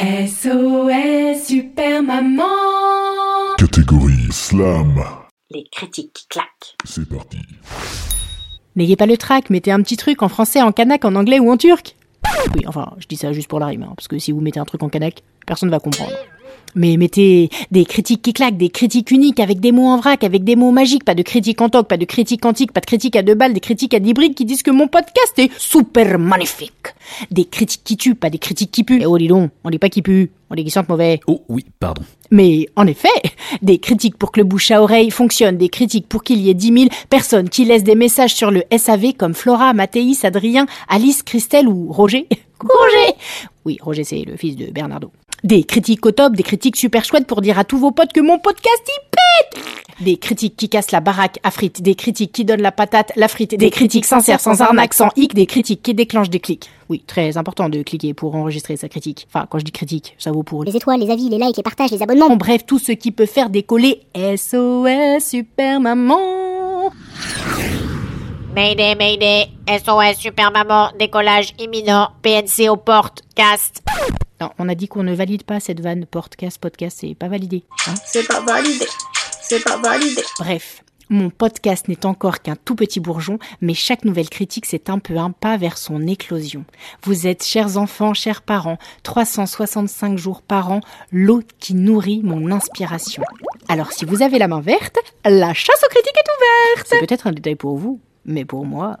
SOS Super Maman Catégorie Slam. Les critiques qui claquent. C'est parti. N'ayez pas le trac, mettez un petit truc en français, en kanak, en anglais ou en turc. Oui, enfin, je dis ça juste pour la rime, hein, parce que si vous mettez un truc en kanak, personne va comprendre. Mais mettez des critiques qui claquent, des critiques uniques, avec des mots en vrac, avec des mots magiques, pas de critiques en toc, pas de critiques antiques, pas de critiques à deux balles, des critiques à dix briques qui disent que mon podcast est super magnifique. Des critiques qui tuent, pas des critiques qui puent. Eh oh, dis donc, on dit pas qui pue, on dit qui sentent mauvais. Oh oui, pardon. Mais en effet, des critiques pour que le bouche à oreille fonctionne, des critiques pour qu'il y ait 10 000 personnes qui laissent des messages sur le SAV comme Flora, Mathéis, Adrien, Alice, Christelle ou Roger. Roger Oui, Roger c'est le fils de Bernardo. Des critiques au top, des critiques super chouettes pour dire à tous vos potes que mon podcast y pète Des critiques qui cassent la baraque à frites, des critiques qui donnent la patate, la frite, des critiques sincères, sans arnaque, sans hic, des critiques qui déclenchent des clics. Oui, très important de cliquer pour enregistrer sa critique. Enfin, quand je dis critique, ça vaut pour Les étoiles, les avis, les likes, les partages, les abonnements. En bref, tout ce qui peut faire décoller SOS Super Maman. Mayday, Mayday, SOS Super Maman, décollage imminent, PNC aux portes, cast. Non, on a dit qu'on ne valide pas cette vanne podcast podcast, c'est pas validé. hein. C'est pas validé. C'est pas validé. Bref, mon podcast n'est encore qu'un tout petit bourgeon, mais chaque nouvelle critique, c'est un peu un pas vers son éclosion. Vous êtes, chers enfants, chers parents, 365 jours par an, l'eau qui nourrit mon inspiration. Alors si vous avez la main verte, la chasse aux critiques est ouverte C'est peut-être un détail pour vous, mais pour moi...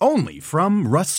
Only from Rust